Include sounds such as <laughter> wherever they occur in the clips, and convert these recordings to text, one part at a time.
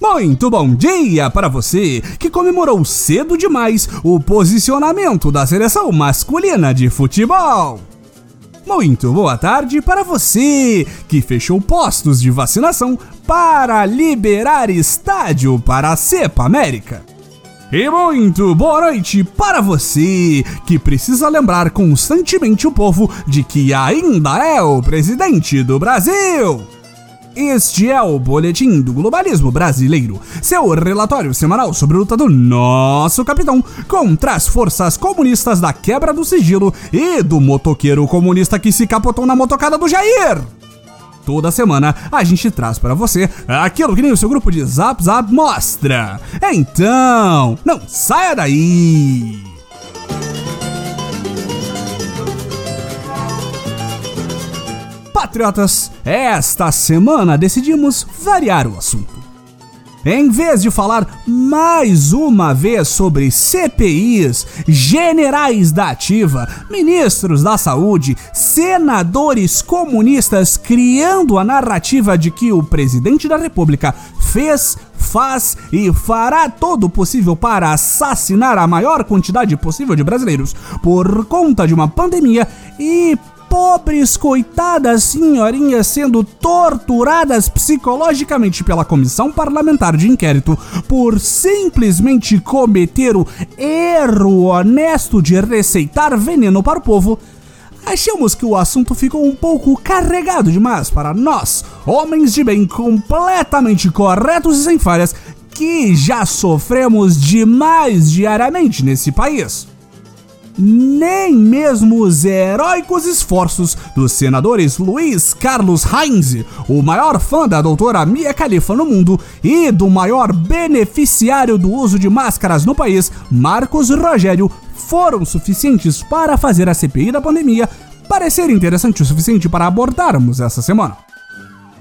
Muito bom dia para você que comemorou cedo demais o posicionamento da seleção masculina de futebol. Muito boa tarde para você que fechou postos de vacinação para liberar estádio para a Cepa América. E muito boa noite para você que precisa lembrar constantemente o povo de que ainda é o presidente do Brasil. Este é o Boletim do Globalismo Brasileiro, seu relatório semanal sobre a luta do nosso capitão contra as forças comunistas da quebra do sigilo e do motoqueiro comunista que se capotou na motocada do Jair. Toda semana a gente traz para você aquilo que nem o seu grupo de Zap Zap mostra. Então, não saia daí! Patriotas, esta semana decidimos variar o assunto. Em vez de falar mais uma vez sobre CPIs, generais da ativa, ministros da saúde, senadores comunistas criando a narrativa de que o presidente da república fez, faz e fará todo o possível para assassinar a maior quantidade possível de brasileiros por conta de uma pandemia e pobres coitadas senhorinhas sendo torturadas psicologicamente pela comissão parlamentar de inquérito por simplesmente cometer o erro honesto de receitar veneno para o povo, achamos que o assunto ficou um pouco carregado demais para nós, homens de bem completamente corretos e sem falhas, que já sofremos demais diariamente nesse país nem mesmo os heróicos esforços dos senadores Luiz Carlos Heinz, o maior fã da doutora Mia Khalifa no mundo, e do maior beneficiário do uso de máscaras no país, Marcos Rogério, foram suficientes para fazer a CPI da pandemia parecer interessante o suficiente para abordarmos essa semana.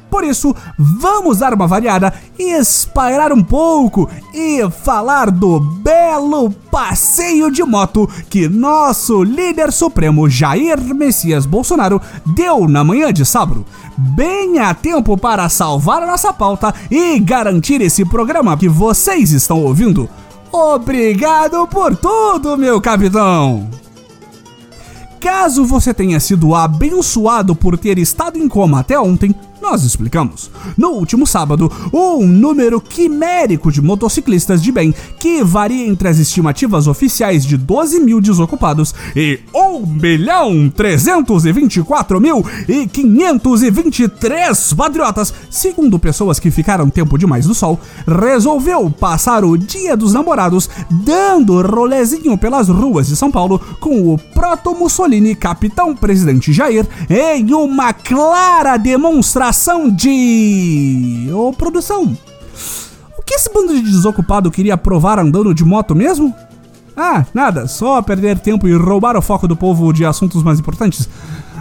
Por isso, vamos dar uma variada, espairar um pouco e falar do belo passeio de moto que nosso líder supremo Jair Messias Bolsonaro deu na manhã de sábado. Bem a tempo para salvar a nossa pauta e garantir esse programa que vocês estão ouvindo. Obrigado por tudo, meu capitão! Caso você tenha sido abençoado por ter estado em coma até ontem, nós explicamos. No último sábado, um número quimérico de motociclistas de bem, que varia entre as estimativas oficiais de 12 mil desocupados e 1 milhão 324 mil e 523 patriotas, segundo pessoas que ficaram tempo demais no sol, resolveu passar o dia dos namorados dando rolezinho pelas ruas de São Paulo com o Proto Mussolini, capitão presidente Jair, em uma clara demonstração ação de. Ô, produção. O que esse bando de desocupado queria provar andando de moto mesmo? Ah, nada, só perder tempo e roubar o foco do povo de assuntos mais importantes.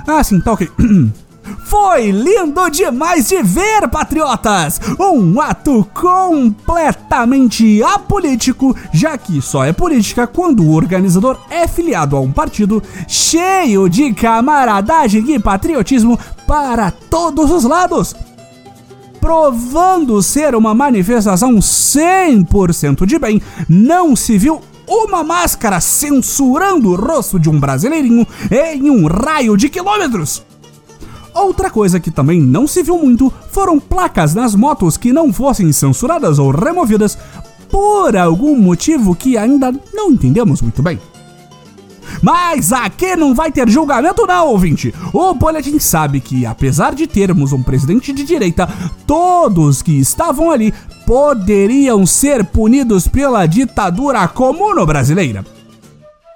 Ah, sim, tá ok. <clears throat> Foi lindo demais de ver, patriotas! Um ato completamente apolítico, já que só é política quando o organizador é filiado a um partido cheio de camaradagem e patriotismo para todos os lados provando ser uma manifestação 100% de bem, não se viu uma máscara censurando o rosto de um brasileirinho em um raio de quilômetros. Outra coisa que também não se viu muito foram placas nas motos que não fossem censuradas ou removidas por algum motivo que ainda não entendemos muito bem. Mas aqui não vai ter julgamento não, ouvinte. O boletim sabe que, apesar de termos um presidente de direita, todos que estavam ali poderiam ser punidos pela ditadura comum brasileira.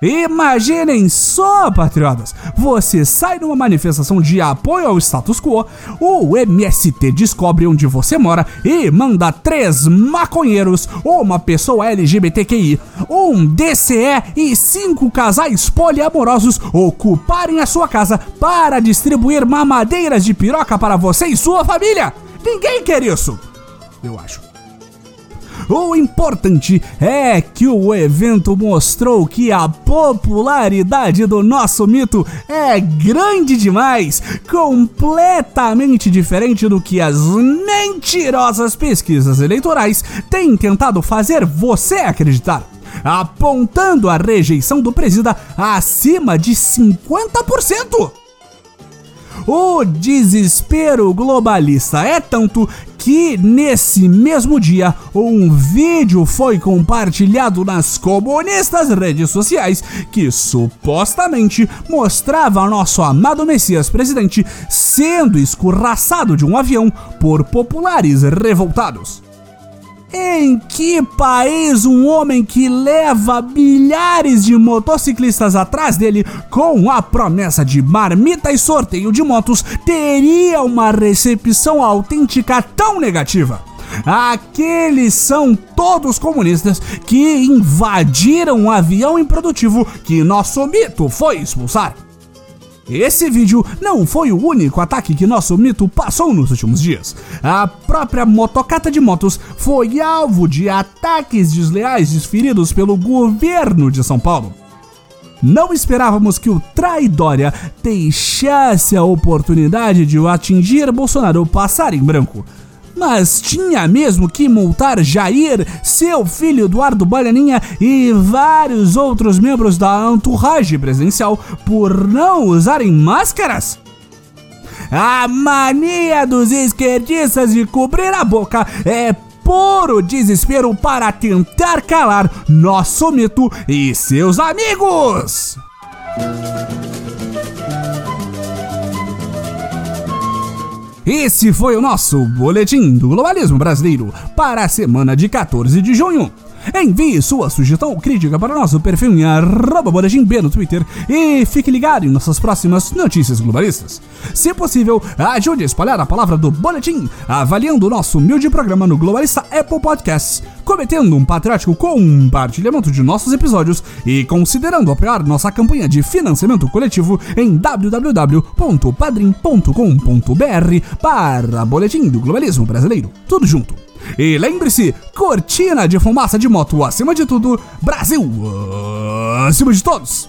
Imaginem só, patriotas! Você sai numa manifestação de apoio ao status quo, o MST descobre onde você mora e manda três maconheiros, uma pessoa LGBTQI, um DCE e cinco casais poliamorosos ocuparem a sua casa para distribuir mamadeiras de piroca para você e sua família! Ninguém quer isso! Eu acho. O importante é que o evento mostrou que a popularidade do nosso mito é grande demais, completamente diferente do que as mentirosas pesquisas eleitorais têm tentado fazer você acreditar apontando a rejeição do presida acima de 50%. O desespero globalista é tanto que nesse mesmo dia um vídeo foi compartilhado nas comunistas redes sociais que supostamente mostrava nosso amado Messias presidente sendo escorraçado de um avião por populares revoltados. Em que país um homem que leva milhares de motociclistas atrás dele com a promessa de marmita e sorteio de motos teria uma recepção autêntica tão negativa? Aqueles são todos comunistas que invadiram um avião improdutivo que nosso mito foi expulsar. Esse vídeo não foi o único ataque que nosso mito passou nos últimos dias. A própria motocata de motos foi alvo de ataques desleais desferidos pelo governo de São Paulo. Não esperávamos que o Traidória deixasse a oportunidade de o atingir Bolsonaro passar em branco mas tinha mesmo que multar Jair, seu filho Eduardo Bananinha e vários outros membros da entourage presidencial por não usarem máscaras? A mania dos esquerdistas de cobrir a boca é puro desespero para tentar calar nosso mito e seus amigos. Esse foi o nosso Boletim do Globalismo Brasileiro para a semana de 14 de junho. Envie sua sugestão ou crítica para o nosso perfil em B no Twitter e fique ligado em nossas próximas notícias globalistas. Se possível, ajude a espalhar a palavra do Boletim, avaliando o nosso humilde programa no Globalista Apple Podcasts, cometendo um patriótico compartilhamento de nossos episódios e considerando apoiar nossa campanha de financiamento coletivo em www.padrim.com.br para Boletim do Globalismo Brasileiro. Tudo junto. E lembre-se, cortina de fumaça de moto acima de tudo, Brasil acima de todos!